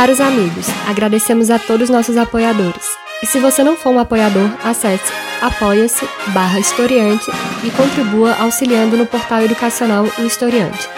Caros amigos, agradecemos a todos nossos apoiadores. E se você não for um apoiador, acesse apoia-se barra historiante e contribua auxiliando no portal educacional O Historiante.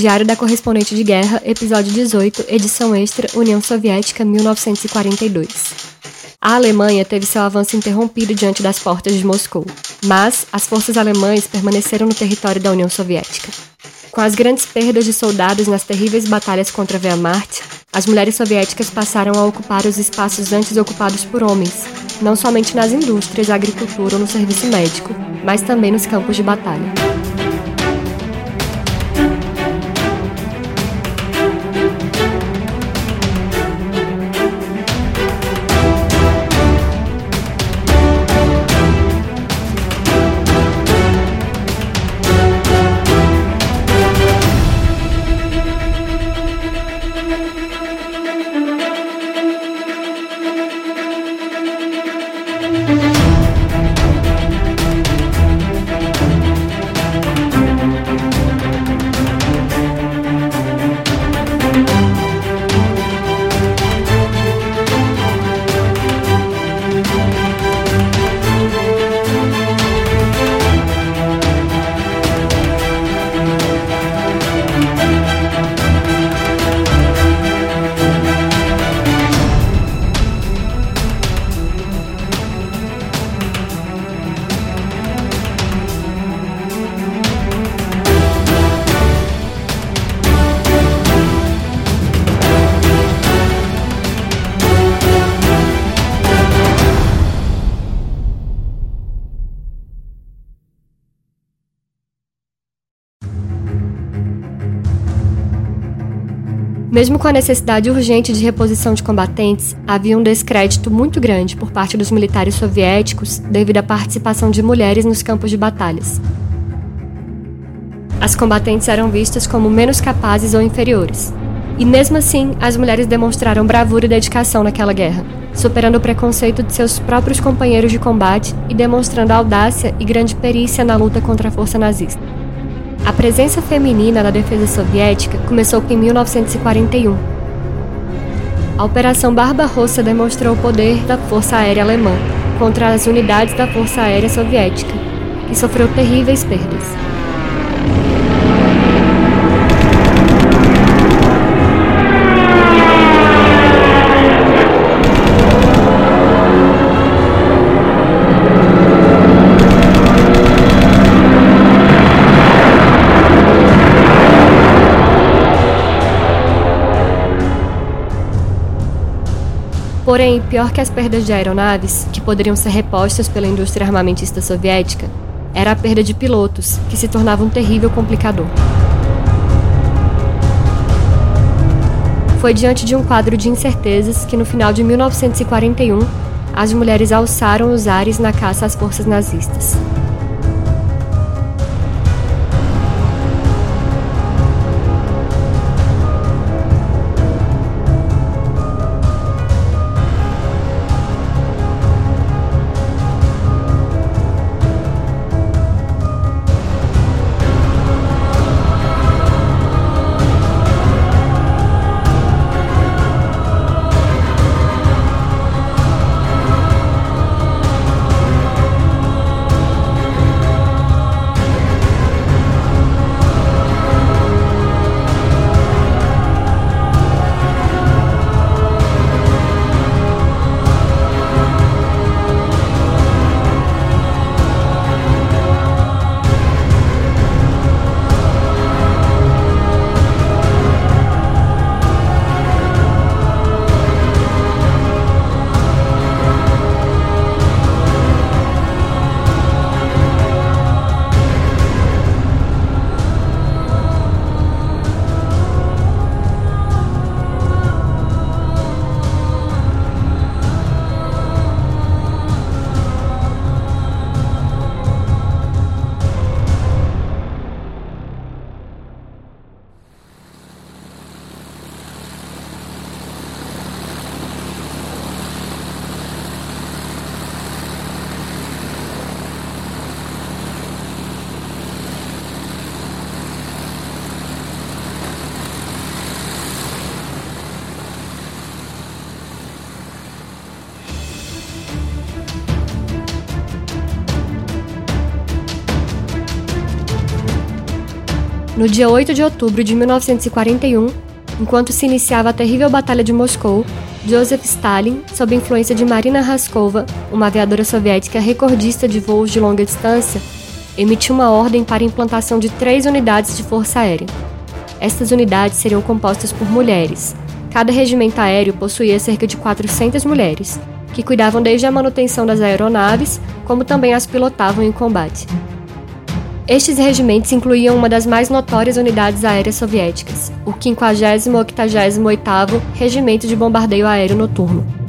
Diário da Correspondente de Guerra, episódio 18, edição extra, União Soviética, 1942. A Alemanha teve seu avanço interrompido diante das portas de Moscou, mas as forças alemãs permaneceram no território da União Soviética. Com as grandes perdas de soldados nas terríveis batalhas contra a Wehrmacht, as mulheres soviéticas passaram a ocupar os espaços antes ocupados por homens, não somente nas indústrias, agricultura ou no serviço médico, mas também nos campos de batalha. Mesmo com a necessidade urgente de reposição de combatentes, havia um descrédito muito grande por parte dos militares soviéticos devido à participação de mulheres nos campos de batalhas. As combatentes eram vistas como menos capazes ou inferiores. E mesmo assim, as mulheres demonstraram bravura e dedicação naquela guerra, superando o preconceito de seus próprios companheiros de combate e demonstrando audácia e grande perícia na luta contra a força nazista. A presença feminina na defesa soviética começou em 1941. A Operação Barbarossa demonstrou o poder da Força Aérea Alemã contra as unidades da Força Aérea Soviética, que sofreu terríveis perdas. Porém, pior que as perdas de aeronaves, que poderiam ser repostas pela indústria armamentista soviética, era a perda de pilotos, que se tornava um terrível complicador. Foi diante de um quadro de incertezas que, no final de 1941, as mulheres alçaram os ares na caça às forças nazistas. No dia 8 de outubro de 1941, enquanto se iniciava a terrível Batalha de Moscou, Joseph Stalin, sob influência de Marina Raskova, uma aviadora soviética recordista de voos de longa distância, emitiu uma ordem para a implantação de três unidades de força aérea. Estas unidades seriam compostas por mulheres. Cada regimento aéreo possuía cerca de 400 mulheres, que cuidavam desde a manutenção das aeronaves, como também as pilotavam em combate. Estes regimentos incluíam uma das mais notórias unidades aéreas soviéticas, o 58º Regimento de Bombardeio Aéreo Noturno.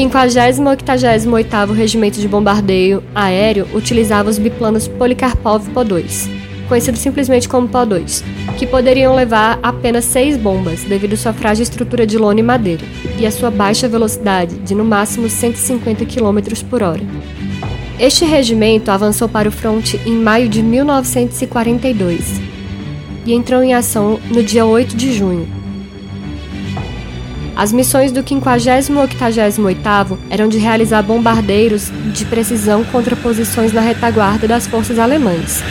O 58º Regimento de Bombardeio Aéreo utilizava os biplanos Polikarpov Po-2, conhecidos simplesmente como Po-2, que poderiam levar apenas seis bombas devido à sua frágil estrutura de lona e madeira, e a sua baixa velocidade de no máximo 150 km por hora. Este regimento avançou para o fronte em maio de 1942 e entrou em ação no dia 8 de junho, as missões do 58º eram de realizar bombardeiros de precisão contra posições na retaguarda das forças alemãs.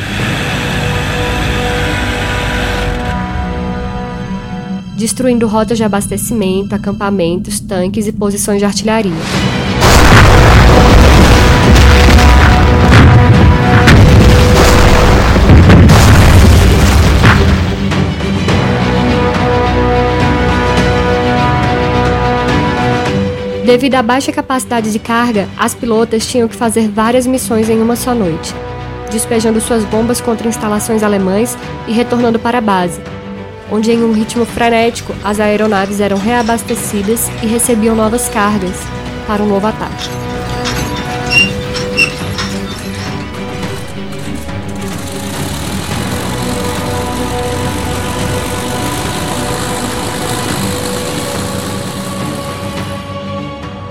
Destruindo rotas de abastecimento, acampamentos, tanques e posições de artilharia. Devido à baixa capacidade de carga, as pilotas tinham que fazer várias missões em uma só noite, despejando suas bombas contra instalações alemães e retornando para a base, onde em um ritmo frenético as aeronaves eram reabastecidas e recebiam novas cargas para um novo ataque.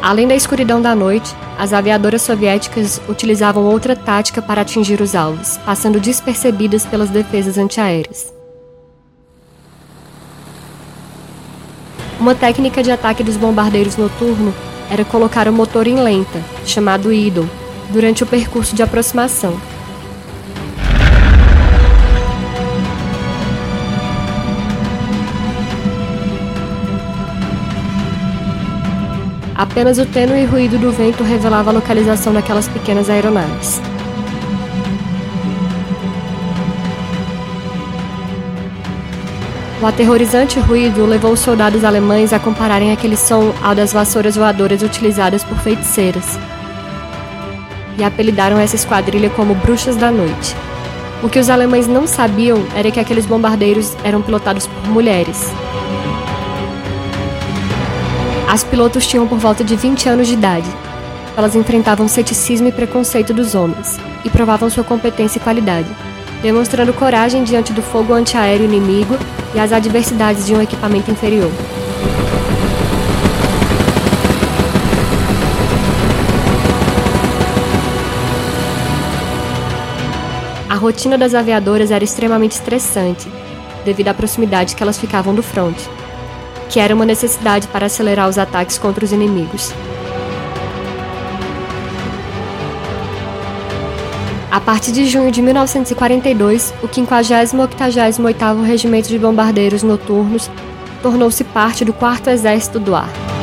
Além da escuridão da noite, as aviadoras soviéticas utilizavam outra tática para atingir os alvos, passando despercebidas pelas defesas antiaéreas. Uma técnica de ataque dos bombardeiros noturno era colocar o motor em lenta, chamado idle, durante o percurso de aproximação, Apenas o tênue ruído do vento revelava a localização daquelas pequenas aeronaves. O aterrorizante ruído levou os soldados alemães a compararem aquele som ao das vassouras voadoras utilizadas por feiticeiras. E apelidaram essa esquadrilha como Bruxas da Noite. O que os alemães não sabiam era que aqueles bombardeiros eram pilotados por mulheres, as pilotos tinham por volta de 20 anos de idade. Elas enfrentavam ceticismo e preconceito dos homens e provavam sua competência e qualidade, demonstrando coragem diante do fogo antiaéreo inimigo e as adversidades de um equipamento inferior. A rotina das aviadoras era extremamente estressante, devido à proximidade que elas ficavam do fronte que era uma necessidade para acelerar os ataques contra os inimigos. A partir de junho de 1942, o 58º Regimento de Bombardeiros Noturnos tornou-se parte do 4 Exército do Ar.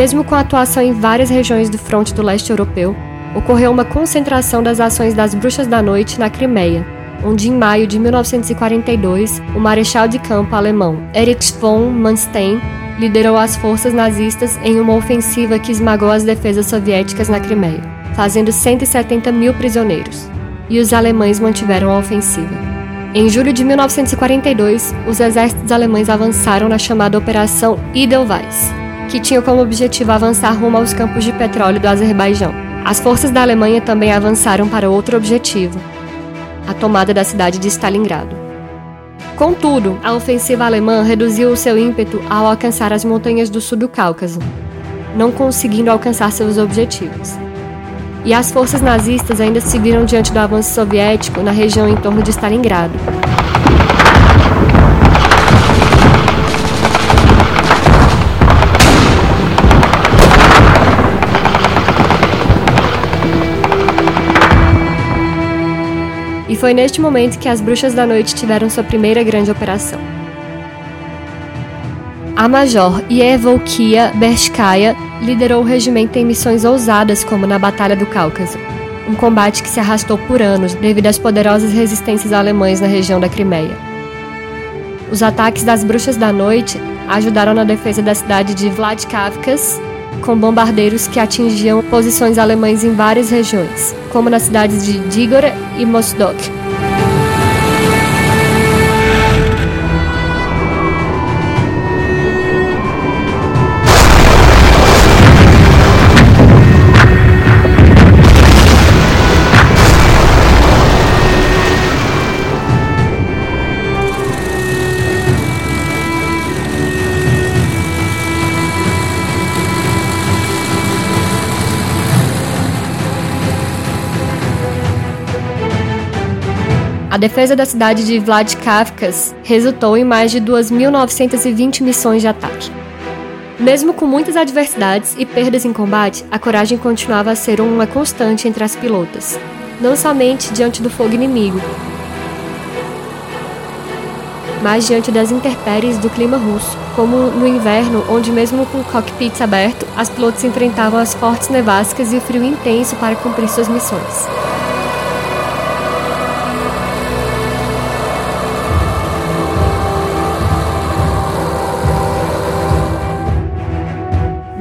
Mesmo com atuação em várias regiões do fronte do leste europeu, ocorreu uma concentração das ações das Bruxas da Noite na Crimeia, onde em maio de 1942 o marechal de campo alemão Erich von Manstein liderou as forças nazistas em uma ofensiva que esmagou as defesas soviéticas na Crimeia, fazendo 170 mil prisioneiros. E os alemães mantiveram a ofensiva. Em julho de 1942, os exércitos alemães avançaram na chamada Operação Edelweiss, que tinha como objetivo avançar rumo aos campos de petróleo do Azerbaijão. As forças da Alemanha também avançaram para outro objetivo, a tomada da cidade de Stalingrado. Contudo, a ofensiva alemã reduziu o seu ímpeto ao alcançar as montanhas do sul do Cáucaso, não conseguindo alcançar seus objetivos. E as forças nazistas ainda se viram diante do avanço soviético na região em torno de Stalingrado. Foi neste momento que as Bruxas da Noite tiveram sua primeira grande operação. A Major Yevolkia Berskaya liderou o regimento em missões ousadas como na Batalha do Cáucaso, um combate que se arrastou por anos devido às poderosas resistências alemães na região da Crimeia. Os ataques das Bruxas da Noite ajudaram na defesa da cidade de Vladikavkaz com bombardeiros que atingiam posições alemães em várias regiões, como nas cidades de Digor e Mosdok. Defesa da cidade de Vladikavkaz resultou em mais de 2.920 missões de ataque. Mesmo com muitas adversidades e perdas em combate, a coragem continuava a ser uma constante entre as pilotas, não somente diante do fogo inimigo, mas diante das intempéries do clima russo, como no inverno, onde mesmo com o cockpit aberto, as pilotos enfrentavam as fortes nevascas e o frio intenso para cumprir suas missões.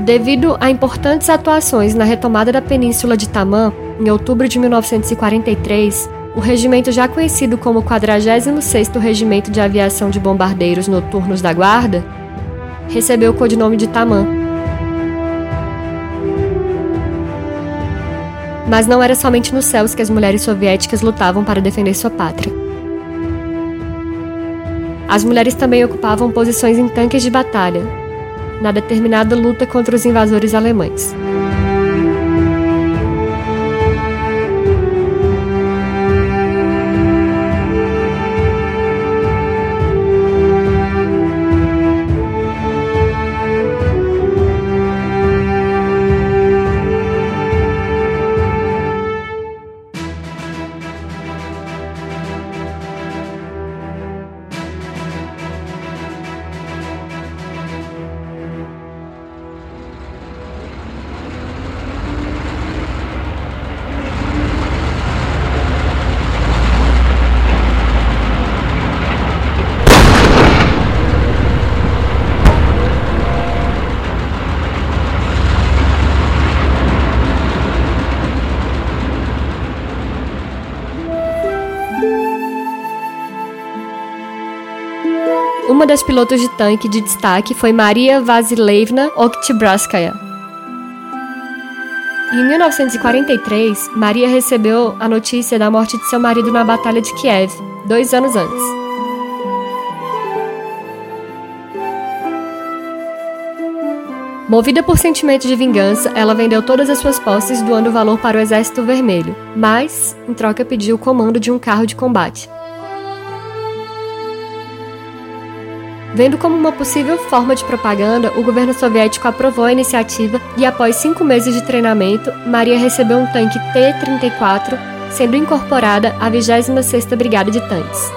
Devido a importantes atuações na retomada da península de Tamã, em outubro de 1943, o regimento já conhecido como 46º Regimento de Aviação de Bombardeiros Noturnos da Guarda, recebeu o codinome de Tamã. Mas não era somente nos céus que as mulheres soviéticas lutavam para defender sua pátria. As mulheres também ocupavam posições em tanques de batalha, na determinada luta contra os invasores alemães. Das pilotos de tanque de destaque foi Maria Vasilevna Oktyabskaya. Em 1943, Maria recebeu a notícia da morte de seu marido na Batalha de Kiev, dois anos antes. Movida por sentimento de vingança, ela vendeu todas as suas posses, doando valor para o Exército Vermelho, mas, em troca, pediu o comando de um carro de combate. Vendo como uma possível forma de propaganda, o governo soviético aprovou a iniciativa e, após cinco meses de treinamento, Maria recebeu um tanque T-34, sendo incorporada à 26ª Brigada de Tanques.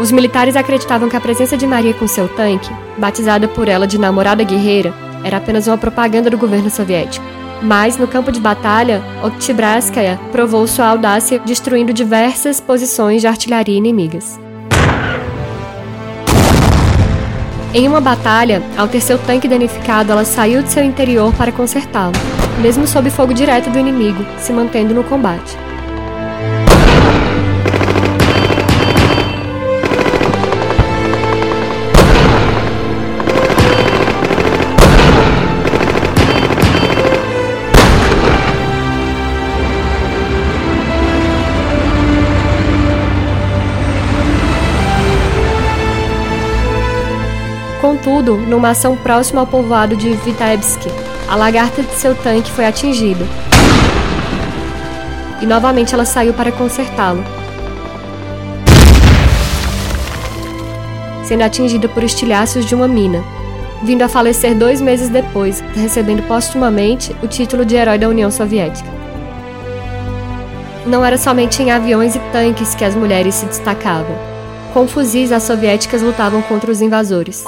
Os militares acreditavam que a presença de Maria com seu tanque, batizada por ela de Namorada Guerreira, era apenas uma propaganda do governo soviético. Mas no campo de batalha, Oktyabrskaya provou sua audácia destruindo diversas posições de artilharia inimigas. Em uma batalha, ao ter seu tanque danificado, ela saiu de seu interior para consertá-lo, mesmo sob fogo direto do inimigo, se mantendo no combate. Numa ação próxima ao povoado de Vitebsk, a lagarta de seu tanque foi atingida. E novamente ela saiu para consertá-lo. Sendo atingida por estilhaços de uma mina, vindo a falecer dois meses depois, recebendo postumamente o título de herói da União Soviética. Não era somente em aviões e tanques que as mulheres se destacavam. Com fuzis, as soviéticas lutavam contra os invasores.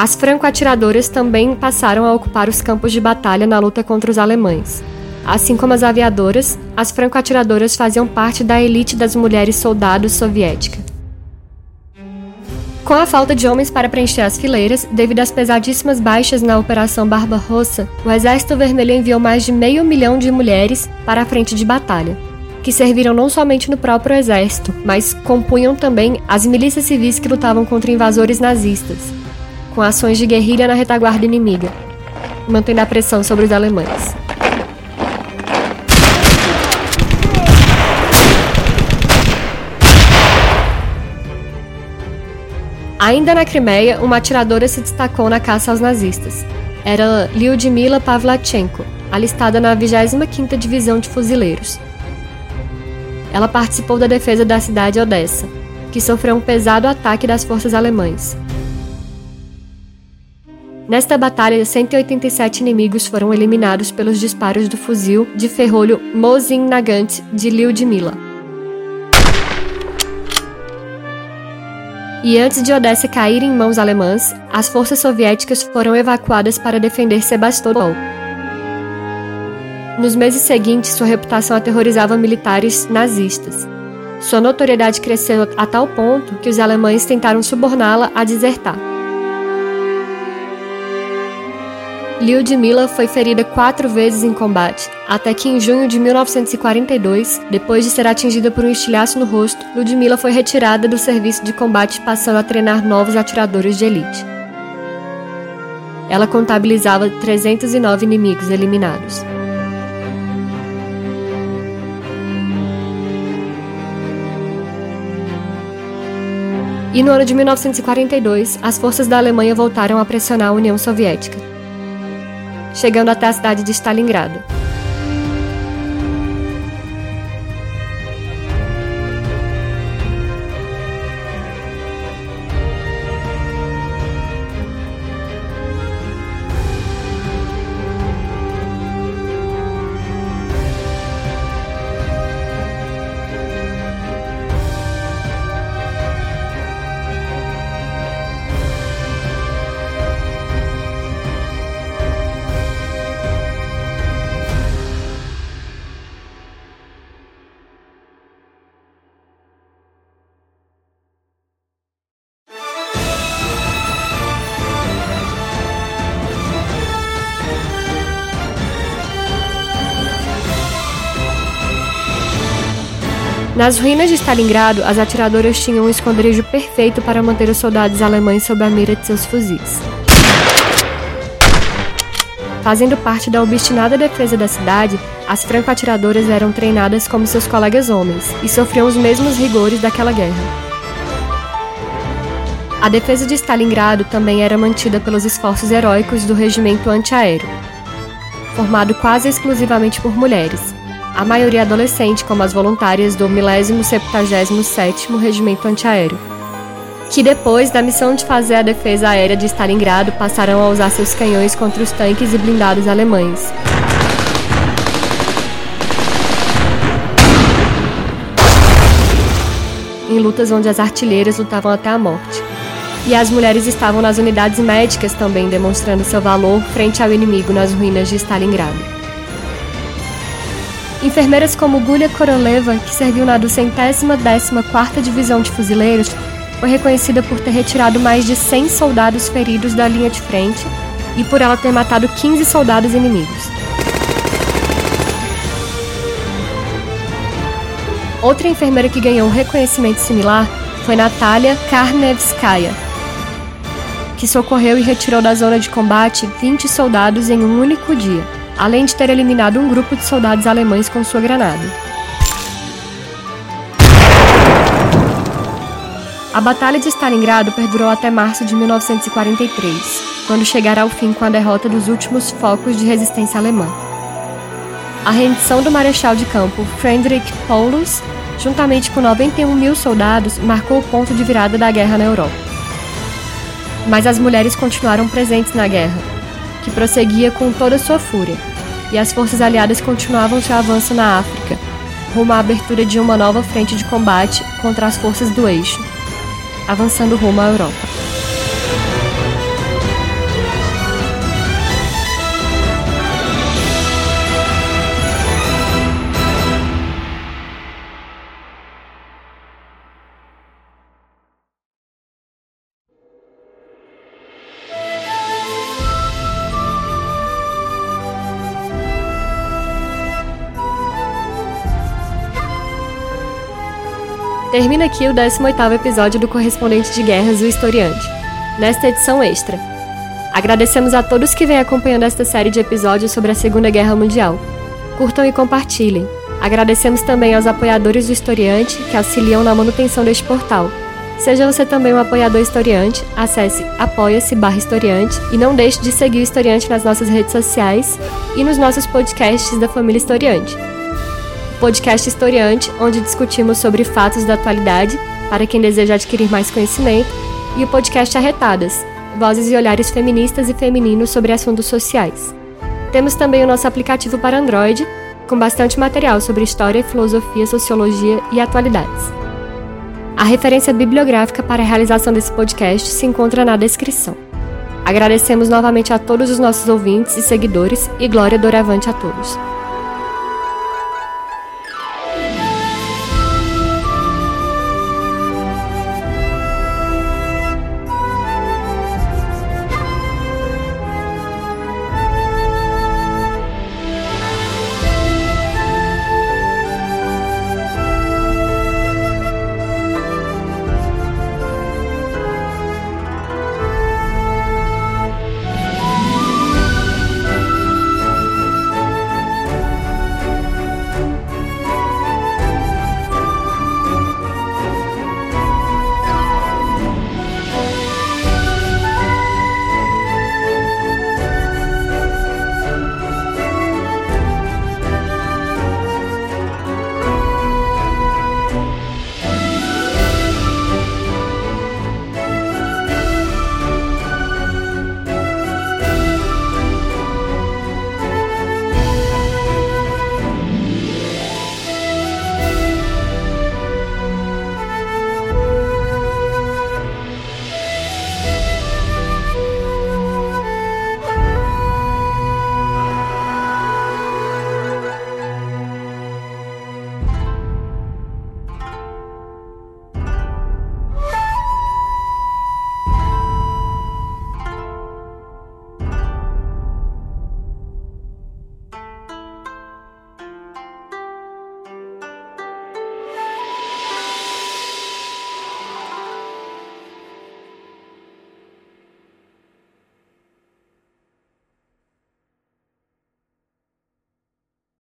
As franco-atiradoras também passaram a ocupar os campos de batalha na luta contra os alemães. Assim como as aviadoras, as franco-atiradoras faziam parte da elite das mulheres soldados soviética. Com a falta de homens para preencher as fileiras, devido às pesadíssimas baixas na Operação Barbarossa, o Exército Vermelho enviou mais de meio milhão de mulheres para a frente de batalha, que serviram não somente no próprio exército, mas compunham também as milícias civis que lutavam contra invasores nazistas, com ações de guerrilha na retaguarda inimiga, mantendo a pressão sobre os alemães. Ainda na Crimeia, uma atiradora se destacou na caça aos nazistas. Era Lyudmila Pavlachenko, alistada na 25ª Divisão de Fuzileiros. Ela participou da defesa da cidade de Odessa, que sofreu um pesado ataque das forças alemãs. Nesta batalha, 187 inimigos foram eliminados pelos disparos do fuzil de ferrolho Mosin Nagant de Lyudmila. E antes de Odessa cair em mãos alemãs, as forças soviéticas foram evacuadas para defender Sebastopol. Nos meses seguintes, sua reputação aterrorizava militares nazistas. Sua notoriedade cresceu a tal ponto que os alemães tentaram suborná-la a desertar. Lyudmila foi ferida quatro vezes em combate, até que em junho de 1942, depois de ser atingida por um estilhaço no rosto, Lyudmila foi retirada do serviço de combate passando a treinar novos atiradores de elite. Ela contabilizava 309 inimigos eliminados. E no ano de 1942, as forças da Alemanha voltaram a pressionar a União Soviética chegando até a cidade de Stalingrado. Nas ruínas de Stalingrado, as atiradoras tinham um esconderijo perfeito para manter os soldados alemães sob a mira de seus fuzis. Fazendo parte da obstinada defesa da cidade, as franco-atiradoras eram treinadas como seus colegas homens e sofriam os mesmos rigores daquela guerra. A defesa de Stalingrado também era mantida pelos esforços heróicos do regimento antiaéreo, formado quase exclusivamente por mulheres, a maioria adolescente, como as voluntárias do 1077º Regimento Antiaéreo, que depois da missão de fazer a defesa aérea de Stalingrado passaram a usar seus canhões contra os tanques e blindados alemães. Em lutas onde as artilheiras lutavam até a morte. E as mulheres estavam nas unidades médicas também demonstrando seu valor frente ao inimigo nas ruínas de Stalingrado. Enfermeiras como Gulia Koroleva, que serviu na 214ª Divisão de Fuzileiros, foi reconhecida por ter retirado mais de 100 soldados feridos da linha de frente e por ela ter matado 15 soldados inimigos. Outra enfermeira que ganhou um reconhecimento similar foi Natalia Karnevskaya, que socorreu e retirou da zona de combate 20 soldados em um único dia além de ter eliminado um grupo de soldados alemães com sua granada. A Batalha de Stalingrado perdurou até março de 1943, quando chegará ao fim com a derrota dos últimos focos de resistência alemã. A rendição do marechal de campo Friedrich Paulus, juntamente com 91 mil soldados, marcou o ponto de virada da guerra na Europa. Mas as mulheres continuaram presentes na guerra, que prosseguia com toda sua fúria e as forças aliadas continuavam seu avanço na África, rumo à abertura de uma nova frente de combate contra as forças do eixo, avançando rumo à Europa. Termina aqui o 18º episódio do Correspondente de Guerras, o Historiante, nesta edição extra. Agradecemos a todos que vêm acompanhando esta série de episódios sobre a Segunda Guerra Mundial. Curtam e compartilhem. Agradecemos também aos apoiadores do Historiante que auxiliam na manutenção deste portal. Seja você também um apoiador historiante, acesse apoia-se barra historiante e não deixe de seguir o Historiante nas nossas redes sociais e nos nossos podcasts da família Historiante podcast historiante, onde discutimos sobre fatos da atualidade para quem deseja adquirir mais conhecimento, e o podcast Arretadas, vozes e olhares feministas e femininos sobre assuntos sociais. Temos também o nosso aplicativo para Android, com bastante material sobre história, filosofia, sociologia e atualidades. A referência bibliográfica para a realização desse podcast se encontra na descrição. Agradecemos novamente a todos os nossos ouvintes e seguidores e glória doravante a todos.